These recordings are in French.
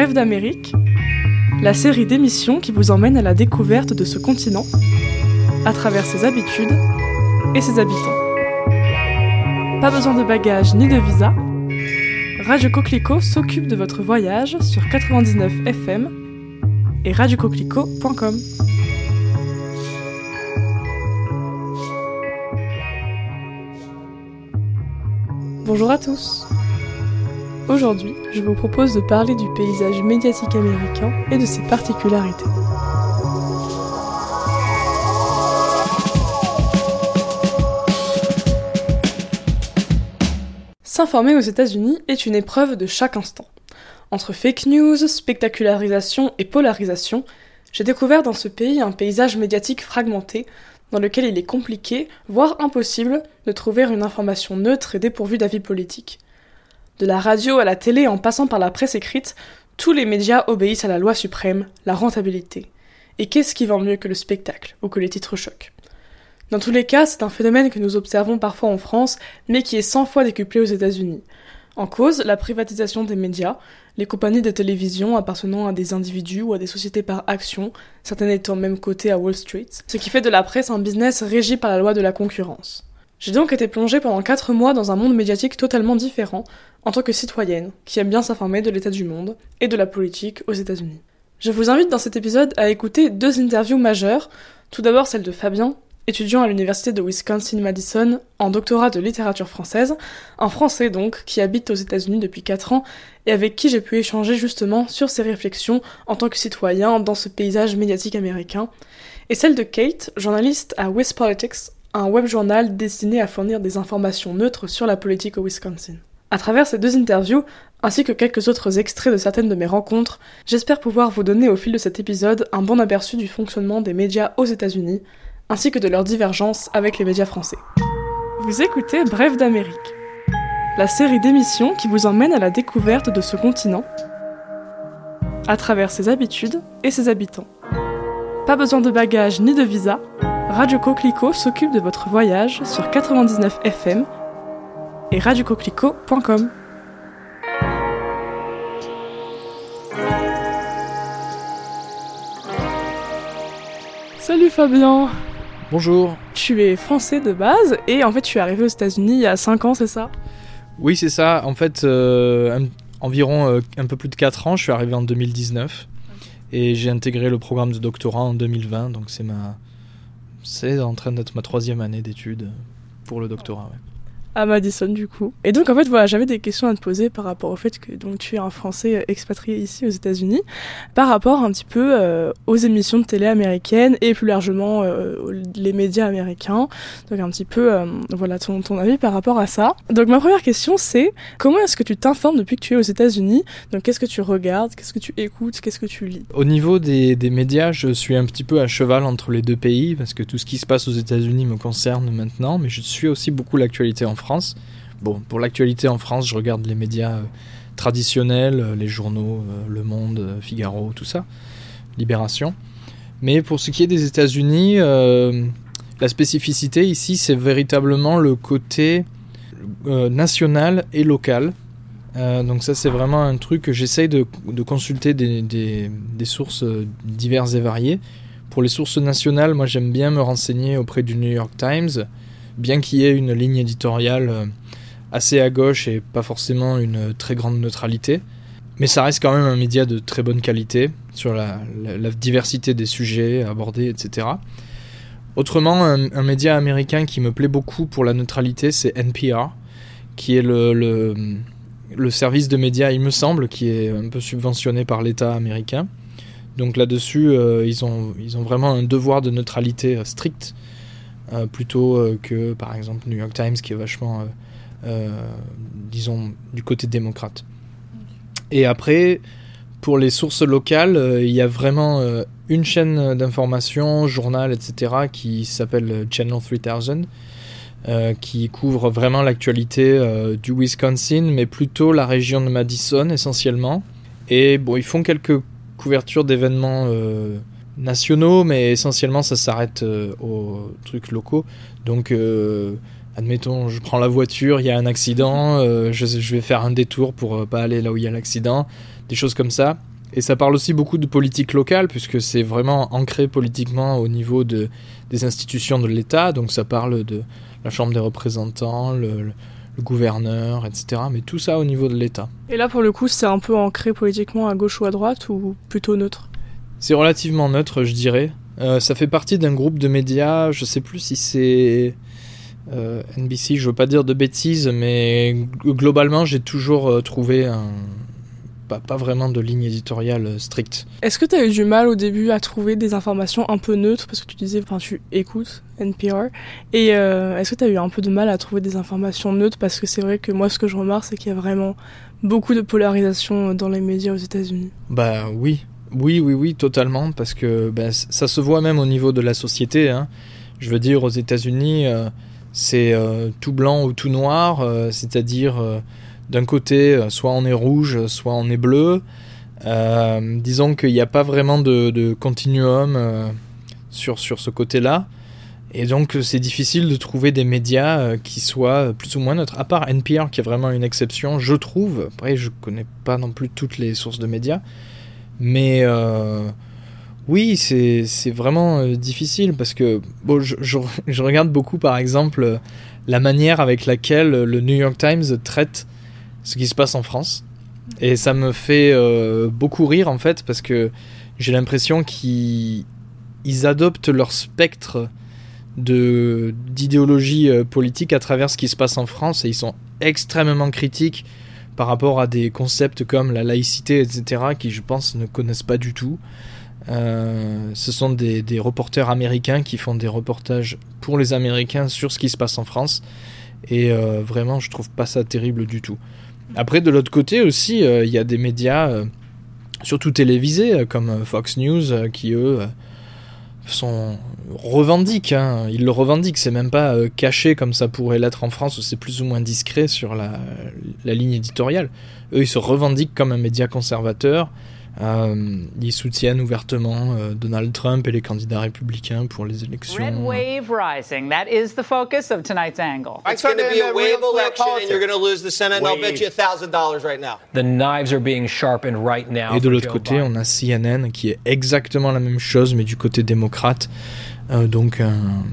Bref d'Amérique, la série d'émissions qui vous emmène à la découverte de ce continent, à travers ses habitudes et ses habitants. Pas besoin de bagages ni de visa, Radio Coquelicot s'occupe de votre voyage sur 99 FM et radiocoquelicot.com. Bonjour à tous. Aujourd'hui, je vous propose de parler du paysage médiatique américain et de ses particularités. S'informer aux États-Unis est une épreuve de chaque instant. Entre fake news, spectacularisation et polarisation, j'ai découvert dans ce pays un paysage médiatique fragmenté dans lequel il est compliqué, voire impossible, de trouver une information neutre et dépourvue d'avis politique. De la radio à la télé en passant par la presse écrite, tous les médias obéissent à la loi suprême, la rentabilité. Et qu'est-ce qui vend mieux que le spectacle ou que les titres chocs? Dans tous les cas, c'est un phénomène que nous observons parfois en France, mais qui est 100 fois décuplé aux États-Unis. En cause, la privatisation des médias, les compagnies de télévision appartenant à des individus ou à des sociétés par action, certaines étant même cotées à Wall Street, ce qui fait de la presse un business régi par la loi de la concurrence. J'ai donc été plongée pendant 4 mois dans un monde médiatique totalement différent, en tant que citoyenne, qui aime bien s'informer de l'état du monde et de la politique aux États-Unis. Je vous invite dans cet épisode à écouter deux interviews majeures, tout d'abord celle de Fabien, étudiant à l'université de Wisconsin-Madison en doctorat de littérature française, un Français donc qui habite aux États-Unis depuis 4 ans et avec qui j'ai pu échanger justement sur ses réflexions en tant que citoyen dans ce paysage médiatique américain, et celle de Kate, journaliste à WisPolitics, un web journal destiné à fournir des informations neutres sur la politique au Wisconsin. À travers ces deux interviews, ainsi que quelques autres extraits de certaines de mes rencontres, j'espère pouvoir vous donner au fil de cet épisode un bon aperçu du fonctionnement des médias aux États-Unis, ainsi que de leurs divergences avec les médias français. Vous écoutez Bref d'Amérique, la série d'émissions qui vous emmène à la découverte de ce continent, à travers ses habitudes et ses habitants. Pas besoin de bagages ni de visa, Radio Coquelicot s'occupe de votre voyage sur 99 FM et radiocoquelicot.com. Salut Fabien Bonjour Tu es français de base et en fait tu es arrivé aux États-Unis il y a 5 ans, c'est ça? Oui, c'est ça. En fait, euh, environ euh, un peu plus de 4 ans, je suis arrivé en 2019 et j'ai intégré le programme de doctorat en 2020, donc c'est ma. C'est en train d'être ma troisième année d'études pour le doctorat. À Madison du coup. Et donc en fait voilà, j'avais des questions à te poser par rapport au fait que donc tu es un Français euh, expatrié ici aux États-Unis, par rapport un petit peu euh, aux émissions de télé américaines et plus largement euh, les médias américains. Donc un petit peu voilà ton, ton avis par rapport à ça. Donc ma première question c'est comment est-ce que tu t'informes depuis que tu es aux États-Unis? Donc qu'est-ce que tu regardes, qu'est-ce que tu écoutes, qu'est-ce que tu lis? Au niveau des, des médias, je suis un petit peu à cheval entre les deux pays parce que tout ce qui se passe aux États-Unis me concerne maintenant, mais je suis aussi beaucoup l'actualité en France. Bon, pour l'actualité en France, je regarde les médias euh, traditionnels, euh, les journaux, euh, Le Monde, Figaro, tout ça, Libération. Mais pour ce qui est des États-Unis, la spécificité ici, c'est véritablement le côté national et local. Donc ça c'est vraiment un truc que j'essaye de, consulter des, sources diverses et variées. Pour les sources nationales, moi j'aime bien me renseigner auprès du New York Times, bien qu'il y ait une ligne éditoriale euh, assez à gauche et pas forcément une très grande neutralité. Mais ça reste quand même un média de très bonne qualité sur la, diversité des sujets abordés, etc. Autrement, un, média américain qui me plaît beaucoup pour la neutralité, c'est NPR, qui est le, service de médias, il me semble, qui est un peu subventionné par l'État américain. Donc là-dessus, euh, ils, ont, vraiment un devoir de neutralité euh, strict, plutôt euh, que par exemple New York Times, qui est vachement, euh, euh, disons, du côté démocrate. Et après, pour les sources locales, euh, il y a vraiment euh, une chaîne d'information, journal, etc., qui s'appelle euh, Channel 3000 euh, qui couvre vraiment l'actualité euh, du Wisconsin, mais plutôt la région de Madison essentiellement. Et bon, ils font quelques couvertures d'événements euh, nationaux, mais essentiellement ça s'arrête euh, aux trucs locaux. Donc euh, admettons, je prends la voiture, il y a un accident, euh, je, vais faire un détour pour pas aller là où il y a l'accident, des choses comme ça. Et ça parle aussi beaucoup de politique locale, puisque c'est vraiment ancré politiquement au niveau de, des institutions de l'État. Donc ça parle de la Chambre des représentants, le, gouverneur, etc. Mais tout ça au niveau de l'État. Et là, pour le coup, c'est un peu ancré politiquement à gauche ou à droite, ou plutôt neutre? C'est relativement neutre, je dirais. Euh, ça fait partie d'un groupe de médias, je sais plus si c'est euh, NBC, je veux pas dire de bêtises, mais globalement, j'ai toujours euh, trouvé un, pas, vraiment de ligne éditoriale stricte. Est-ce que tu as eu du mal au début à trouver des informations un peu neutres? Parce que tu disais, enfin, tu écoutes NPR. Et est-ce que tu as eu un peu de mal à trouver des informations neutres? Parce que c'est vrai que moi, ce que je remarque, c'est qu'il y a vraiment beaucoup de polarisation dans les médias aux États-Unis. Bah oui. Oui, oui, oui, totalement. Parce que ben, ça se voit même au niveau de la société. Hein. Je veux dire, aux États-Unis c'est euh, tout blanc ou tout noir, euh, c'est-à-dire euh, d'un côté, soit on est rouge, soit on est bleu. disons qu'il n'y a pas vraiment de, continuum sur, ce côté-là. Et donc c'est difficile de trouver des médias qui soient plus ou moins neutres. À part NPR qui est vraiment une exception, je trouve. Après, je connais pas non plus toutes les sources de médias. Mais oui, c'est vraiment euh, difficile parce que bon, je, je, regarde beaucoup par exemple la manière avec laquelle le New York Times traite ce qui se passe en France. Et ça me fait euh, beaucoup rire en fait parce que j'ai l'impression qu'ils adoptent leur spectre d'idéologie euh, politique à travers ce qui se passe en France et ils sont extrêmement critiques par rapport à des concepts comme la laïcité, etc., qui je pense ne connaissent pas du tout. Euh, ce sont des, reporters américains qui font des reportages pour les Américains sur ce qui se passe en France. Et euh, vraiment, je trouve pas ça terrible du tout. Après, de l'autre côté aussi, euh, il y a des médias, surtout télévisés, comme Fox News, qui eux sont revendiquent. Hein. Ils le revendiquent. C'est même pas caché comme ça pourrait l'être en France, où c'est plus ou moins discret sur la, la ligne éditoriale. Eux, ils se revendiquent comme un média conservateur. Euh, ils soutiennent ouvertement euh, Donald Trump et les candidats républicains pour les élections. Red wave rising. That is the focus of tonight's angle. It's going to be a wave election and you're going to lose the Senate. I'll bet you $1,000 right now. The knives are being sharpened right now. Et de l'autre côté, on a CNN qui est exactement la même chose, mais du côté démocrate. Euh, donc un,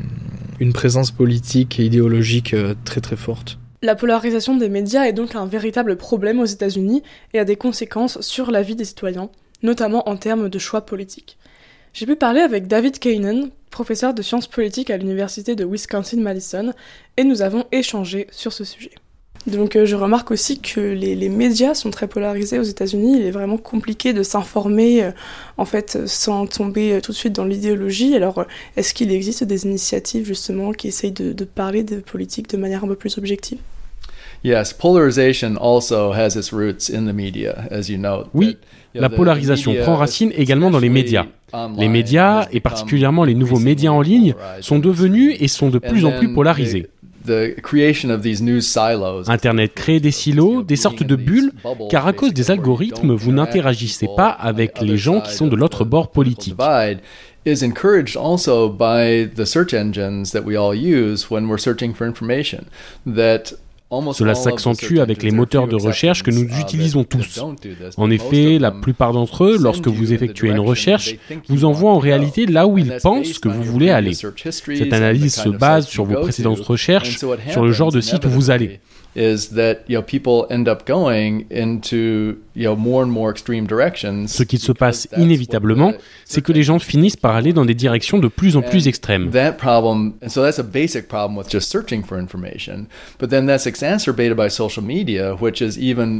une présence politique et idéologique euh, très très forte. La polarisation des médias est donc un véritable problème aux États-Unis et a des conséquences sur la vie des citoyens, notamment en termes de choix politiques. J'ai pu parler avec David Kainen, professeur de sciences politiques à l'université de Wisconsin-Madison, et nous avons échangé sur ce sujet. Donc euh, je remarque aussi que les, médias sont très polarisés aux États-Unis. Il est vraiment compliqué de s'informer euh, en fait sans tomber euh, tout de suite dans l'idéologie. Alors est-ce qu'il existe des initiatives justement qui essayent de, de, parler de politique de manière un peu plus objective? Yes, polarization also has its roots in the media, as you know. Oui, la polarisation prend racine également dans les médias. Les médias, et particulièrement les nouveaux médias en ligne, sont devenus et sont de plus en plus polarisés. Internet crée des silos, des sortes de bulles, car à cause des algorithmes, vous n'interagissez pas avec les gens qui sont de l'autre bord politique. is encouraged also by the search engines that we all use when we're searching for information that cela s'accentue avec les moteurs de recherche que nous utilisons tous. En effet, la plupart d'entre eux, lorsque vous effectuez une recherche, vous envoient en réalité là où ils pensent que vous voulez aller. Cette analyse se base sur vos précédentes recherches, sur le genre de site où vous allez. Ce qui se passe inévitablement, c'est que les gens finissent par aller dans des directions de plus en plus extrêmes.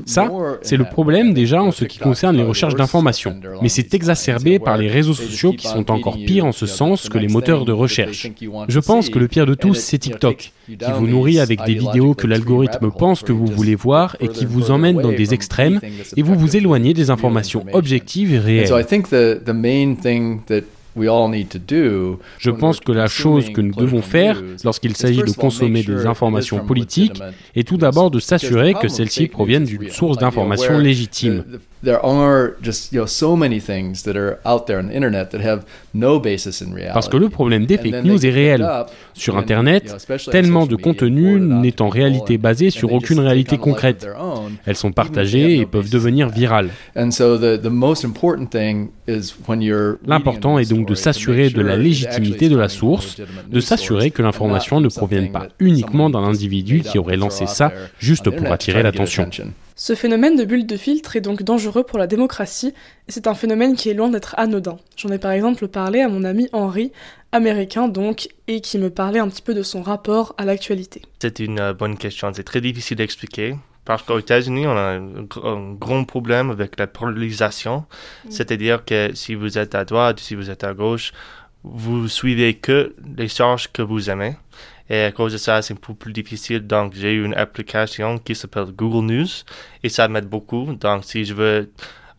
Ça, c'est le problème déjà en ce qui concerne les recherches d'informations. Mais c'est exacerbé par les réseaux sociaux qui sont encore pires en ce sens que les moteurs de recherche. Je pense que le pire de tous, c'est TikTok, qui vous nourrit avec des vidéos que l'algorithme pense que vous voulez voir et qui vous emmène dans des extrêmes et vous vous éloignez des informations objectives et réelles. Je pense que la chose que nous devons faire lorsqu'il s'agit de consommer des informations politiques est tout d'abord de s'assurer que celles-ci proviennent d'une source d'information légitime. There are just you know so many things that are out there on the internet that have no basis in reality. Parce que le problème des fake news est réel. Sur internet, tellement de contenu n'est en réalité basé sur aucune réalité concrète. Elles sont partagées et peuvent devenir virales. L'important est donc de s'assurer de la légitimité de la source, de s'assurer que l'information ne provienne pas uniquement d'un individu qui aurait lancé ça juste pour attirer l'attention. Ce phénomène de bulle de filtre est donc dangereux pour la démocratie, et c'est un phénomène qui est loin d'être anodin. J'en ai par exemple parlé à mon ami Henri, américain donc, et qui me parlait un petit peu de son rapport à l'actualité. C'est une euh, bonne question, c'est très difficile d'expliquer. Parce qu'aux États-Unis, on a un, grand problème avec la polarisation. Mm. C'est-à-dire que si vous êtes à droite, si vous êtes à gauche, vous suivez que les sources que vous aimez. Et à cause de ça, c'est un peu plus difficile. Donc, j'ai une application qui s'appelle Google News et ça m'aide beaucoup. Donc, si je veux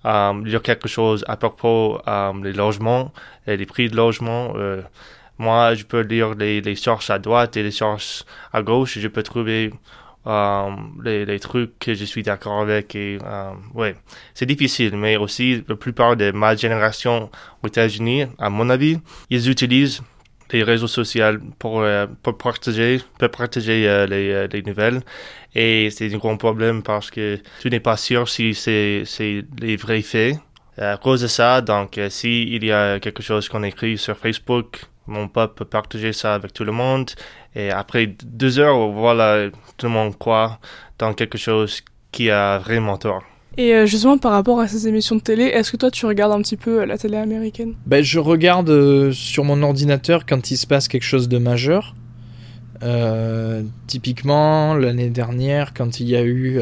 euh, lire quelque chose à propos euh, des logements et des prix de logement, euh, moi, je peux lire les, les sources à droite et les sources à gauche je peux trouver euh, les, les, trucs que je suis d'accord avec. Et, euh, ouais, c'est difficile, mais aussi la plupart de ma génération aux États-Unis, à mon avis, ils utilisent les réseaux sociaux pour, euh, pour partager, pour partager euh, les, euh, les, nouvelles. Et c'est un grand problème parce que tu n'es pas sûr si c'est, les vrais faits. À cause de ça, donc, s'il il y a quelque chose qu'on écrit sur Facebook, mon peuple peut partager ça avec tout le monde. Et après deux heures, voilà, tout le monde croit dans quelque chose qui a vraiment tort. Et euh, justement, par rapport à ces émissions de télé, est-ce que toi, tu regardes un petit peu euh, la télé américaine? Ben, Je regarde euh, sur mon ordinateur quand il se passe quelque chose de majeur. typiquement, l'année dernière, quand il y a eu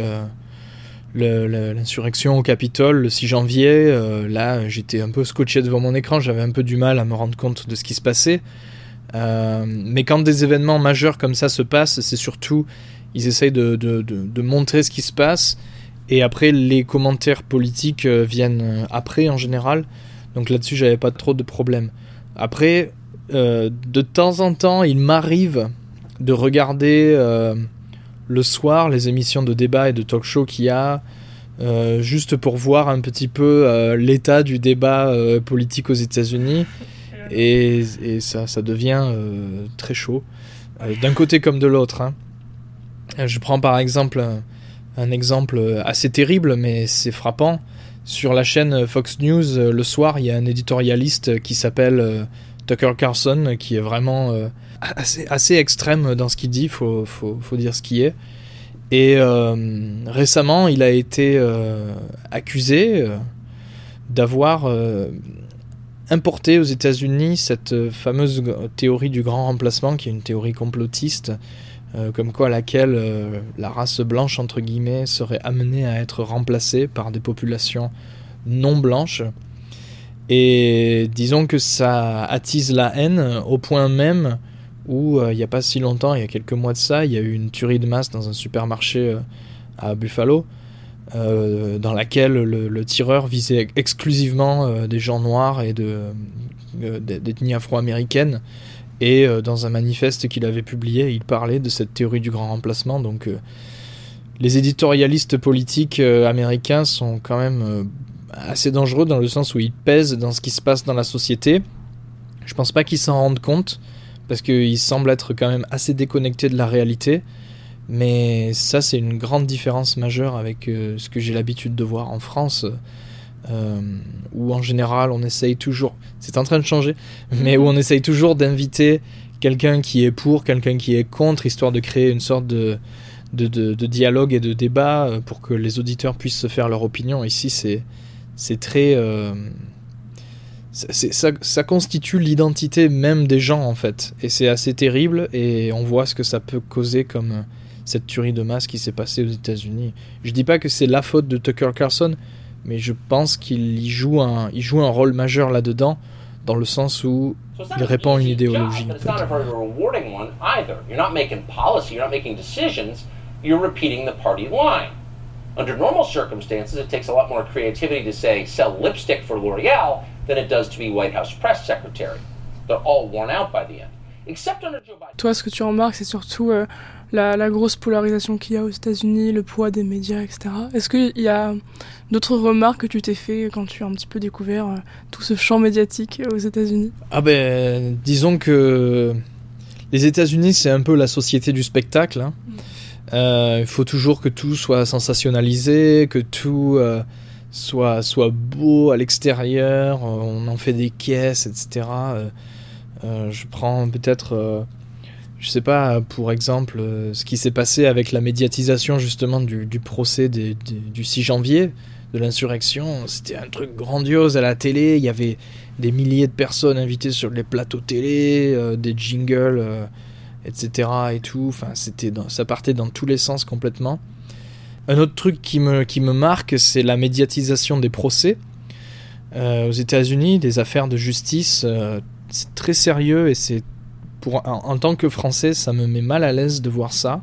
l'insurrection au Capitole le 6 janvier, là, j'étais un peu scotché devant mon écran, j'avais un peu du mal à me rendre compte de ce qui se passait. mais quand des événements majeurs comme ça se passent, c'est surtout, ils essayent de, montrer ce qui se passe et après, les commentaires politiques euh, viennent euh, après en général. Donc là-dessus, j'avais pas trop de problème. Après, euh, de temps en temps, il m'arrive de regarder le soir les émissions de débat et de talk show qu'il y a, juste pour voir un petit peu l'état du débat politique aux États-Unis. Et, ça, ça devient très chaud, d'un côté comme de l'autre. Hein. Je prends par exemple un exemple assez terrible, mais c'est frappant. Sur la chaîne Fox News, euh, le soir, il y a un éditorialiste qui s'appelle euh, Tucker Carlson, qui est vraiment euh, assez, extrême dans ce qu'il dit, faut, faut, dire ce qui est. Et récemment, il a été accusé d'avoir importé aux États-Unis cette fameuse théorie du grand remplacement, qui est une théorie complotiste euh, comme quoi laquelle euh, la race blanche entre guillemets serait amenée à être remplacée par des populations non blanches. Et disons que ça attise la haine au point même où euh, il n'y a pas si longtemps, il y a quelques mois de ça, il y a eu une tuerie de masse dans un supermarché à Buffalo, dans laquelle le, tireur visait exclusivement des gens noirs et d'ethnie afro-américaine. Et euh, dans un manifeste qu'il avait publié, il parlait de cette théorie du grand remplacement. Donc euh, les éditorialistes politiques euh, américains sont quand même assez dangereux dans le sens où ils pèsent dans ce qui se passe dans la société. Je pense pas qu'ils s'en rendent compte parce qu'ils semblent être quand même assez déconnectés de la réalité. Mais ça, c'est une grande différence majeure avec ce que j'ai l'habitude de voir en France. Euh, où en général on essaye toujours, c'est en train de changer, mais où on essaye toujours d'inviter quelqu'un qui est pour, quelqu'un qui est contre, histoire de créer une sorte de, dialogue et de débat euh, pour que les auditeurs puissent se faire leur opinion. Ici, c'est, très. Euh, ça, ça, constitue l'identité même des gens, en fait. Et c'est assez terrible, et on voit ce que ça peut causer comme cette tuerie de masse qui s'est passée aux États-Unis. Je dis pas que c'est la faute de Tucker Carlson, mais je pense qu'il y joue un, il joue un rôle majeur là-dedans, dans le sens où il répand une idéologie. Under normal circumstances, it takes a lot more creativity to say sell lipstick for L'Oreal than it does to be White House press secretary. They're all worn out by the end. Toi, ce que tu remarques, c'est surtout euh, la, grosse polarisation qu'il y a aux États-Unis, le poids des médias, etc. Est-ce qu'il y a d'autres remarques que tu t'es fait quand tu as un petit peu découvert euh, tout ce champ médiatique aux États-Unis? Ah ben, disons que les États-Unis, c'est un peu la société du spectacle. Hein. Mm. Euh, il faut toujours que tout soit sensationnalisé, que tout soit, soit beau à l'extérieur, on en fait des caisses, etc. Euh, je prends peut-être, euh, je sais pas, pour exemple, euh, ce qui s'est passé avec la médiatisation justement du, procès du 6 janvier, de l'insurrection. C'était un truc grandiose à la télé. Il y avait des milliers de personnes invitées sur les plateaux télé, des jingles, etc. et tout. Enfin, ça partait dans tous les sens complètement. Un autre truc qui me, qui me marque, c'est la médiatisation des procès. aux États-Unis, des affaires de justice, c'est très sérieux et c'est en, tant que Français, ça me met mal à l'aise de voir ça,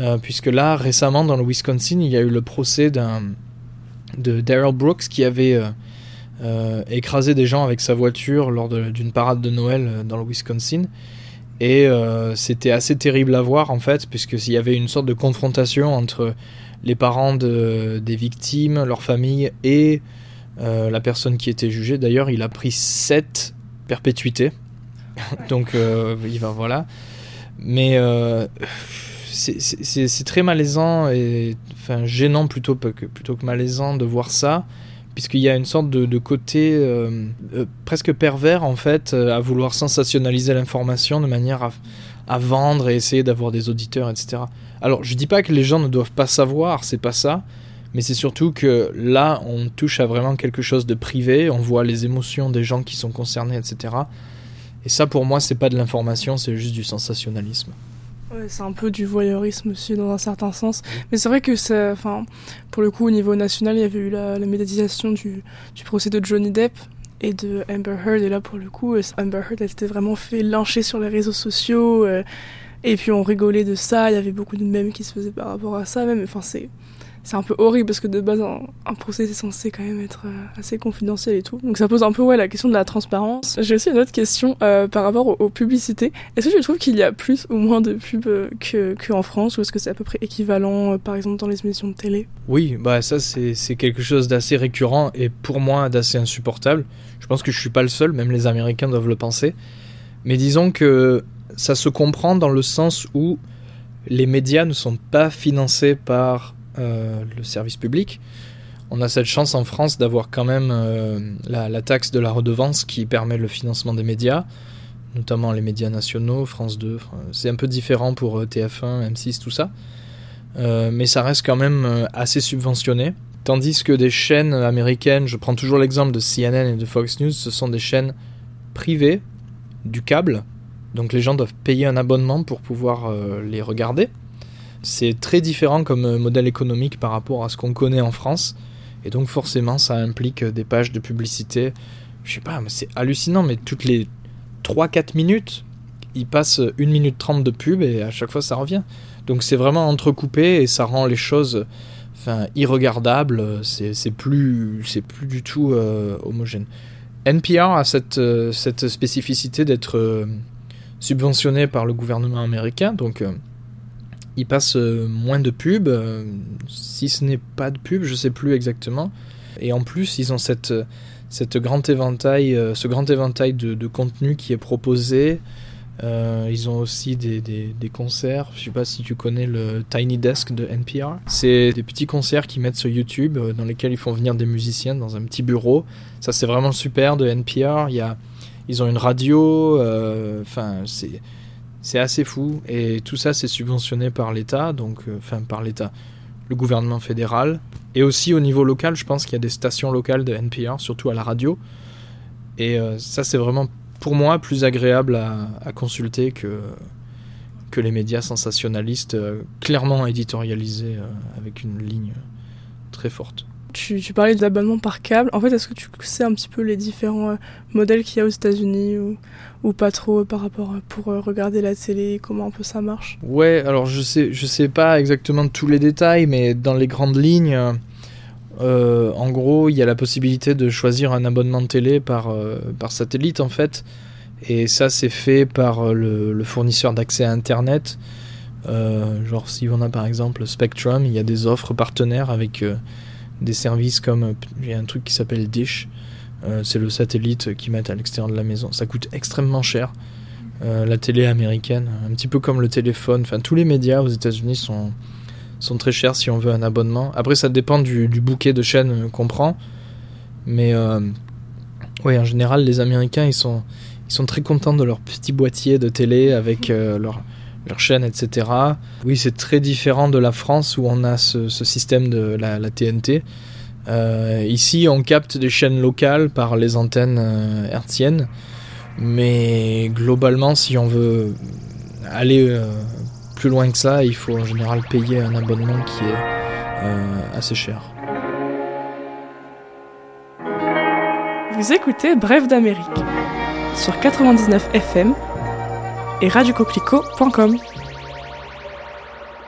euh, puisque là récemment dans le Wisconsin, il y a eu le procès de Daryl Brooks qui avait euh, euh, écrasé des gens avec sa voiture lors d'une parade de Noël dans le Wisconsin. Et c'était assez terrible à voir en fait, puisqu'il y avait une sorte de confrontation entre les parents de, des victimes, leur famille et la personne qui était jugée. D'ailleurs, il a pris 7 perpétuité. Donc, euh, il va, voilà. Mais euh, c'est très malaisant et enfin gênant plutôt que, plutôt que malaisant de voir ça, puisqu'il y a une sorte de, côté euh, presque pervers en fait à vouloir sensationnaliser l'information de manière à, à, vendre et essayer d'avoir des auditeurs, etc. Alors, je dis pas que les gens ne doivent pas savoir, c'est pas ça mais c'est surtout que là, on touche à vraiment quelque chose de privé, on voit les émotions des gens qui sont concernés, etc. Et ça, pour moi, c'est pas de l'information, c'est juste du sensationnalisme. Ouais, c'est un peu du voyeurisme aussi, dans un certain sens. Mais c'est vrai que, ça, pour le coup, au niveau national, il y avait eu la, médiatisation du, procès de Johnny Depp et de Amber Heard. Et là, pour le coup, Amber Heard, elle s'était vraiment fait lyncher sur les réseaux sociaux. Euh, et puis on rigolait de ça, il y avait beaucoup de mèmes qui se faisaient par rapport à ça même. Enfin, c'est c'est un peu horrible parce que de base un, procès c'est censé quand même être euh, assez confidentiel et tout. Donc ça pose un peu ouais la question de la transparence. J'ai aussi une autre question euh, par rapport aux, publicités. Est-ce que tu trouves qu'il y a plus ou moins de pubs euh, que qu'en France ou est-ce que c'est à peu près équivalent par exemple dans les émissions de télé? Oui, bah ça c'est quelque chose d'assez récurrent et pour moi d'assez insupportable. Je pense que je suis pas le seul, même les Américains doivent le penser. Mais disons que ça se comprend dans le sens où les médias ne sont pas financés par euh, le service public. On a cette chance en France d'avoir quand même euh, la, taxe de la redevance qui permet le financement des médias, notamment les médias nationaux, France 2. C'est un peu différent pour euh, TF1, M6, tout ça. mais ça reste quand même assez subventionné. Tandis que des chaînes américaines, je prends toujours l'exemple de CNN et de Fox News, ce sont des chaînes privées du câble. Donc les gens doivent payer un abonnement pour pouvoir les regarder. C'est très différent comme euh, modèle économique par rapport à ce qu'on connaît en France. Et donc forcément, ça implique des pages de publicité. Je sais pas, c'est hallucinant, mais toutes les 3-4 minutes, il passe 1 minute 30 de pub et à chaque fois ça revient. Donc c'est vraiment entrecoupé et ça rend les choses enfin, irregardables. C'est plus, plus du tout euh, homogène. NPR a cette, euh, cette spécificité d'être subventionné par le gouvernement américain. Donc il passe euh, moins de pubs, euh, si ce n'est pas de pub, je sais plus exactement. Et en plus, ils ont cette, grand éventail, euh, ce grand éventail de, de, contenu qui est proposé. ils ont aussi des, concerts. Je sais pas si tu connais le Tiny Desk de NPR. C'est des petits concerts qu'ils mettent sur YouTube dans lesquels ils font venir des musiciens dans un petit bureau. Ça, c'est vraiment super de NPR. Il y a, ils ont une radio. Enfin, c'est c'est assez fou et tout ça c'est subventionné par l'État, donc euh, enfin par l'État, le gouvernement fédéral et aussi au niveau local. Je pense qu'il y a des stations locales de NPR, surtout à la radio. Et euh, ça c'est vraiment pour moi plus agréable à, consulter que que les médias sensationnalistes euh, clairement éditorialisés avec une ligne très forte. Tu, tu parlais d'abonnement par câble. En fait, est-ce que tu sais un petit peu les différents euh, modèles qu'il y a aux États-Unis ou, pas trop euh, par rapport euh, pour regarder la télé, comment un peu ça marche? Ouais, alors je sais, je sais pas exactement tous les détails, mais dans les grandes lignes, en gros, il y a la possibilité de choisir un abonnement de télé par, par satellite en fait. Et ça, c'est fait par le, fournisseur d'accès à Internet. genre, si on a par exemple Spectrum, il y a des offres partenaires avec des services comme. Il y a un truc qui s'appelle Dish. c'est le satellite qu'ils mettent à l'extérieur de la maison. Ça coûte extrêmement cher. la télé américaine, un petit peu comme le téléphone. Enfin, tous les médias aux États-Unis sont, sont très chers si on veut un abonnement. Après, ça dépend du, bouquet de chaînes qu'on prend. Mais euh, oui, en général, les Américains, ils sont, ils sont très contents de leur petit boîtier de télé avec euh, leur, leur chaîne, etc. Oui, c'est très différent de la France où on a ce, système de la, TNT. Euh, ici, on capte des chaînes locales par les antennes hertziennes. Mais globalement, si on veut aller plus loin que ça, il faut en général payer un abonnement qui est euh, assez cher. Vous écoutez Bref d'Amérique sur 99 FM et radiocoquelicot.com.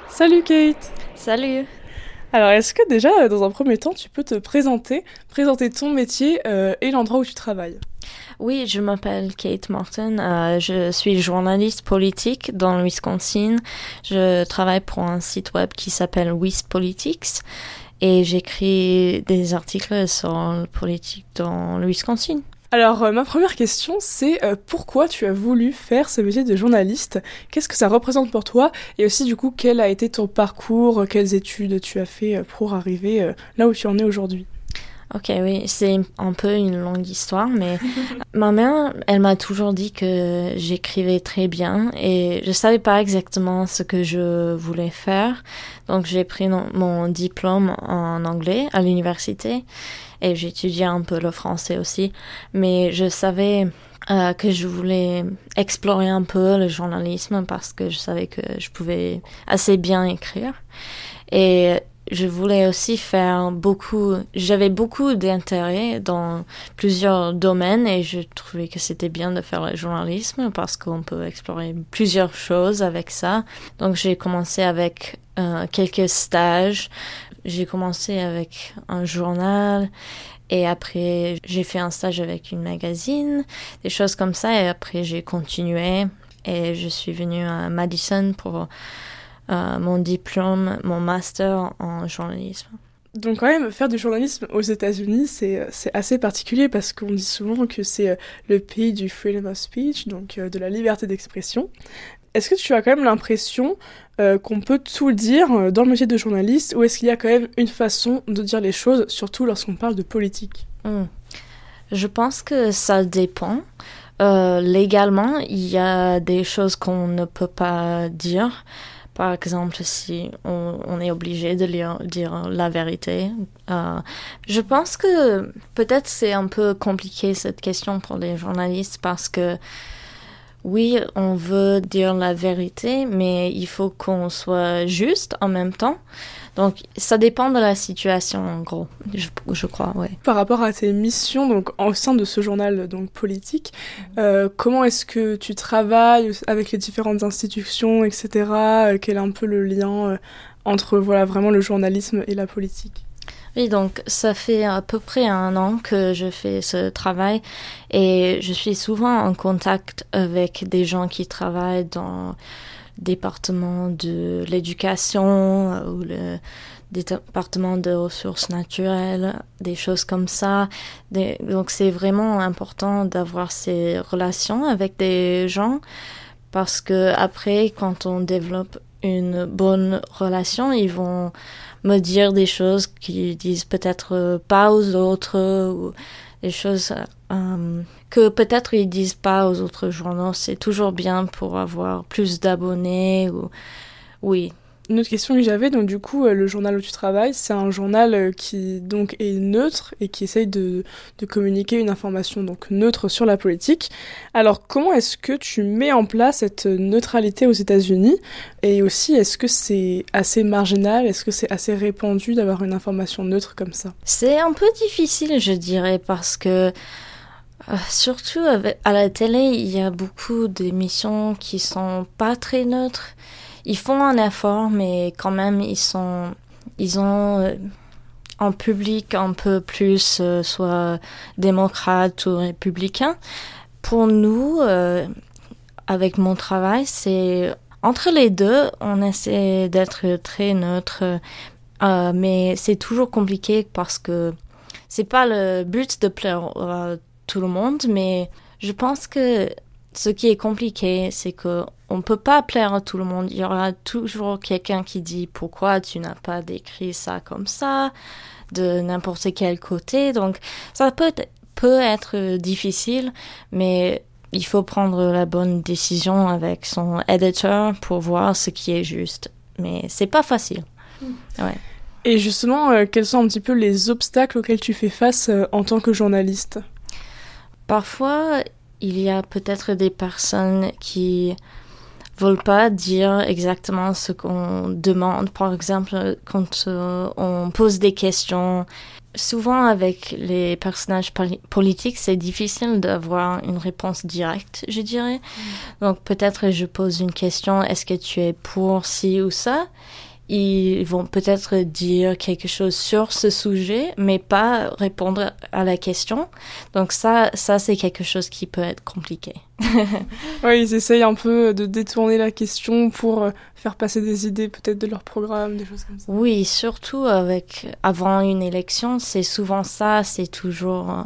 Salut Kate Salut Alors est-ce que déjà, dans un premier temps, tu peux te présenter, présenter ton métier euh, et l'endroit où tu travailles? Oui, je m'appelle Kate Martin. Euh, je suis journaliste politique dans le Wisconsin. Je travaille pour un site web qui s'appelle WisPolitics et j'écris des articles sur la politique dans le Wisconsin. Alors, euh, ma première question, c'est euh, pourquoi tu as voulu faire ce métier de journaliste? Qu'est-ce que ça représente pour toi? Et aussi, du coup, quel a été ton parcours? Quelles études tu as fait pour arriver là où tu en es aujourd'hui? Ok, oui, c'est un peu une longue histoire, mais ma mère, elle m'a toujours dit que j'écrivais très bien et je savais pas exactement ce que je voulais faire. Donc j'ai pris mon diplôme en anglais à l'université et étudié un peu le français aussi, mais je savais euh, que je voulais explorer un peu le journalisme parce que je savais que je pouvais assez bien écrire. Et je voulais aussi faire beaucoup, j'avais beaucoup d'intérêt dans plusieurs domaines et je trouvais que c'était bien de faire le journalisme parce qu'on peut explorer plusieurs choses avec ça. Donc j'ai commencé avec euh, quelques stages. J'ai commencé avec un journal et après j'ai fait un stage avec une magazine, des choses comme ça et après j'ai continué et je suis venue à Madison pour euh, mon diplôme, mon master en journalisme. Donc quand même, faire du journalisme aux États-Unis, c'est assez particulier parce qu'on dit souvent que c'est euh, le pays du freedom of speech, donc euh, de la liberté d'expression. Est-ce que tu as quand même l'impression qu'on peut tout dire dans le métier de journaliste ou est-ce qu'il y a quand même une façon de dire les choses, surtout lorsqu'on parle de politique? Hmm. Je pense que ça dépend. légalement, il y a des choses qu'on ne peut pas dire. Par exemple, si on, est obligé de dire la vérité. Euh, je pense que peut-être c'est un peu compliqué cette question pour les journalistes parce que oui, on veut dire la vérité, mais il faut qu'on soit juste en même temps. Donc, ça dépend de la situation, en gros, je, crois, ouais. Par rapport à tes missions, donc, au sein de ce journal donc, politique, euh, comment est-ce que tu travailles avec les différentes institutions, etc. Euh, quel est un peu le lien euh, entre, voilà, vraiment le journalisme et la politique? Oui, donc ça fait à peu près un an que je fais ce travail et je suis souvent en contact avec des gens qui travaillent dans département de l'éducation euh, ou le département de ressources naturelles, des choses comme ça. donc c'est vraiment important d'avoir ces relations avec des gens parce que après, quand on développe une bonne relation, ils vont me dire des choses qu'ils disent peut-être pas aux autres ou des choses euh, que peut-être ils disent pas aux autres journaux. C'est toujours bien pour avoir plus d'abonnés ou oui. Une autre question que j'avais, donc du coup, euh, le journal où tu travailles, c'est un journal euh, qui donc est neutre et qui essaye de, de communiquer une information donc neutre sur la politique. Alors, comment est-ce que tu mets en place cette neutralité aux États-Unis? Et aussi, est-ce que c'est assez marginal? Est-ce que c'est assez répandu d'avoir une information neutre comme ça? C'est un peu difficile, je dirais, parce que euh, surtout à la télé, il y a beaucoup d'émissions qui sont pas très neutres. Ils font un effort, mais quand même, ils sont, ils ont euh, un public un peu plus euh, soit démocrate ou républicain. pour nous, euh, avec mon travail, c'est entre les deux, on essaie d'être très neutre, euh, mais c'est toujours compliqué parce que c'est pas le but de plaire à tout le monde, mais je pense que ce qui est compliqué, c'est que on peut pas plaire à tout le monde. Il y aura toujours quelqu'un qui dit pourquoi tu n'as pas décrit ça comme ça, de n'importe quel côté. Donc, ça peut, peut être difficile, mais il faut prendre la bonne décision avec son editor pour voir ce qui est juste. Mais c'est pas facile. Mm. Ouais. Et justement, euh, quels sont un petit peu les obstacles auxquels tu fais face euh, en tant que journaliste? Parfois, il y a peut-être des personnes qui veulent pas dire exactement ce qu'on demande. Par exemple, quand euh, on pose des questions, souvent avec les personnages politiques, c'est difficile d'avoir une réponse directe, je dirais. Mm. Donc peut-être je pose une question, est-ce que tu es pour ci ou ça? Ils vont peut-être dire quelque chose sur ce sujet, mais pas répondre à la question. Donc ça, ça c'est quelque chose qui peut être compliqué. oui, ils essayent un peu de détourner la question pour euh, faire passer des idées peut-être de leur programme, des choses comme ça. Oui, surtout avec avant une élection, c'est souvent ça. C'est toujours euh,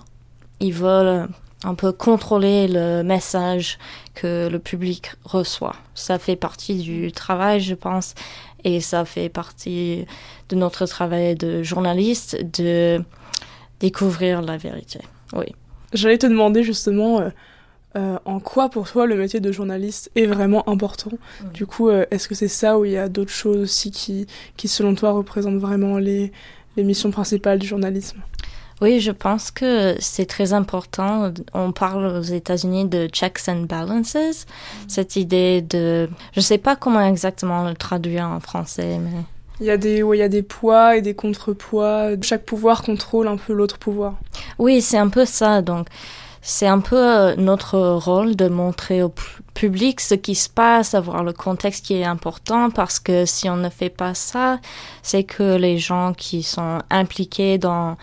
ils veulent un peu contrôler le message que le public reçoit. Ça fait partie du travail, je pense, et ça fait partie de notre travail de journaliste de découvrir la vérité. Oui. J'allais te demander justement euh, euh, en quoi pour toi le métier de journaliste est vraiment important? Du coup, euh, est-ce que c'est ça ou il y a d'autres choses aussi qui, qui selon toi représentent vraiment les, les missions principales du journalisme? Oui, je pense que c'est très important. On parle aux États-Unis de checks and balances, mm. cette idée de, je sais pas comment exactement le traduire en français, mais il y a des, il y a des poids et des contrepoids. Chaque pouvoir contrôle un peu l'autre pouvoir. Oui, c'est un peu ça. Donc, c'est un peu euh, notre rôle de montrer au public ce qui se passe, avoir le contexte qui est important, parce que si on ne fait pas ça, c'est que les gens qui sont impliqués dans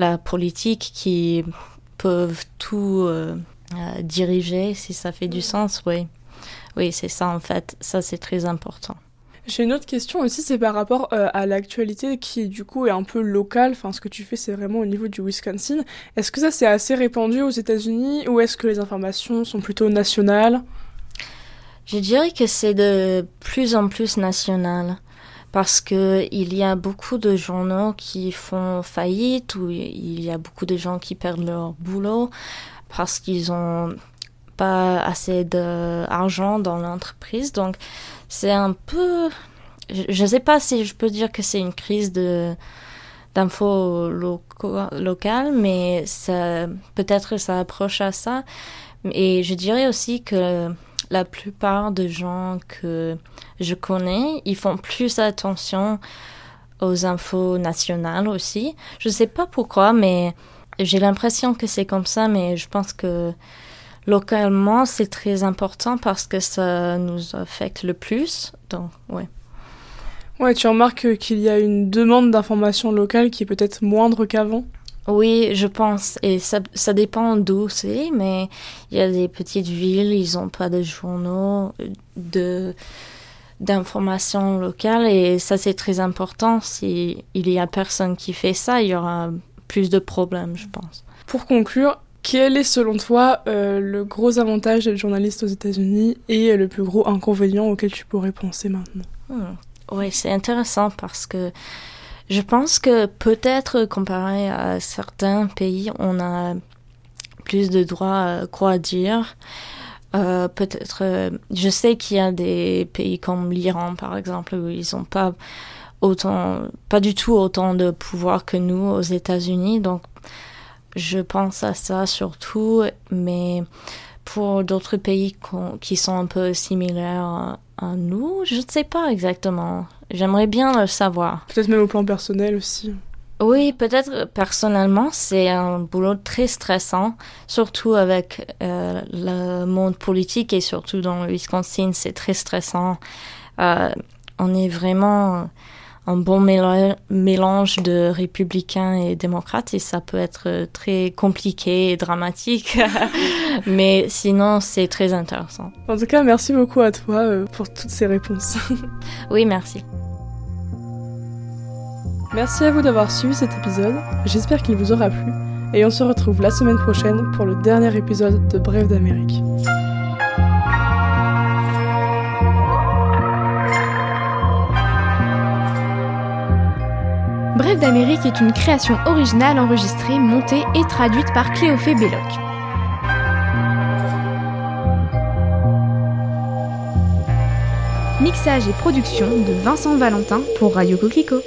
la politique qui peuvent tout euh, euh, diriger, si ça fait du sens, oui. Oui, c'est ça en fait. Ça, c'est très important. J'ai une autre question aussi, c'est par rapport euh, à l'actualité qui du coup est un peu locale. Enfin, ce que tu fais, c'est vraiment au niveau du Wisconsin. Est-ce que ça c'est assez répandu aux États-Unis ou est-ce que les informations sont plutôt nationales? Je dirais que c'est de plus en plus national parce que il y a beaucoup de journaux qui font faillite ou il y a beaucoup de gens qui perdent leur boulot parce qu'ils ont pas assez d'argent dans l'entreprise. Donc c'est un peu, je ne sais pas si je peux dire que c'est une crise de d'infos locales, mais peut-être ça approche à ça. Et je dirais aussi que la plupart des gens que je connais, ils font plus attention aux infos nationales aussi. Je ne sais pas pourquoi, mais j'ai l'impression que c'est comme ça, mais je pense que localement, c'est très important parce que ça nous affecte le plus. Donc, ouais. Ouais, tu remarques qu'il y a une demande d'information locale qui est peut-être moindre qu'avant? Oui, je pense. Et ça, ça dépend d'où c'est, mais il y a des petites villes, ils n'ont pas de journaux de d'informations locales et ça c'est très important. Si il y a personne qui fait ça, il y aura plus de problèmes, je pense. Pour conclure, quel est selon toi euh, le gros avantage d'être journaliste aux États-Unis et le plus gros inconvénient auquel tu pourrais penser maintenant? Hmm. Oui, c'est intéressant parce que je pense que peut-être comparé à certains pays, on a plus de droits à quoi dire. Euh, peut-être, euh, je sais qu'il y a des pays comme l'Iran, par exemple, où ils n'ont pas autant, pas du tout autant de pouvoir que nous aux États-Unis. Donc, je pense à ça surtout, mais pour d'autres pays qui sont un peu similaires à nous, je ne sais pas exactement. J'aimerais bien le savoir. Peut-être même au plan personnel aussi. Oui, peut-être personnellement, c'est un boulot très stressant, surtout avec euh, le monde politique et surtout dans le Wisconsin, c'est très stressant. Euh, on est vraiment un bon mélange de républicains et démocrates et ça peut être très compliqué et dramatique. Mais sinon, c'est très intéressant. En tout cas, merci beaucoup à toi euh, pour toutes ces réponses. oui, merci. Merci à vous d'avoir suivi cet épisode. J'espère qu'il vous aura plu. Et on se retrouve la semaine prochaine pour le dernier épisode de Bref d'Amérique. Bref d'Amérique est une création originale enregistrée, montée et traduite par Cléophée Belloc. Mixage et production de Vincent Valentin pour Radio Coquelicot.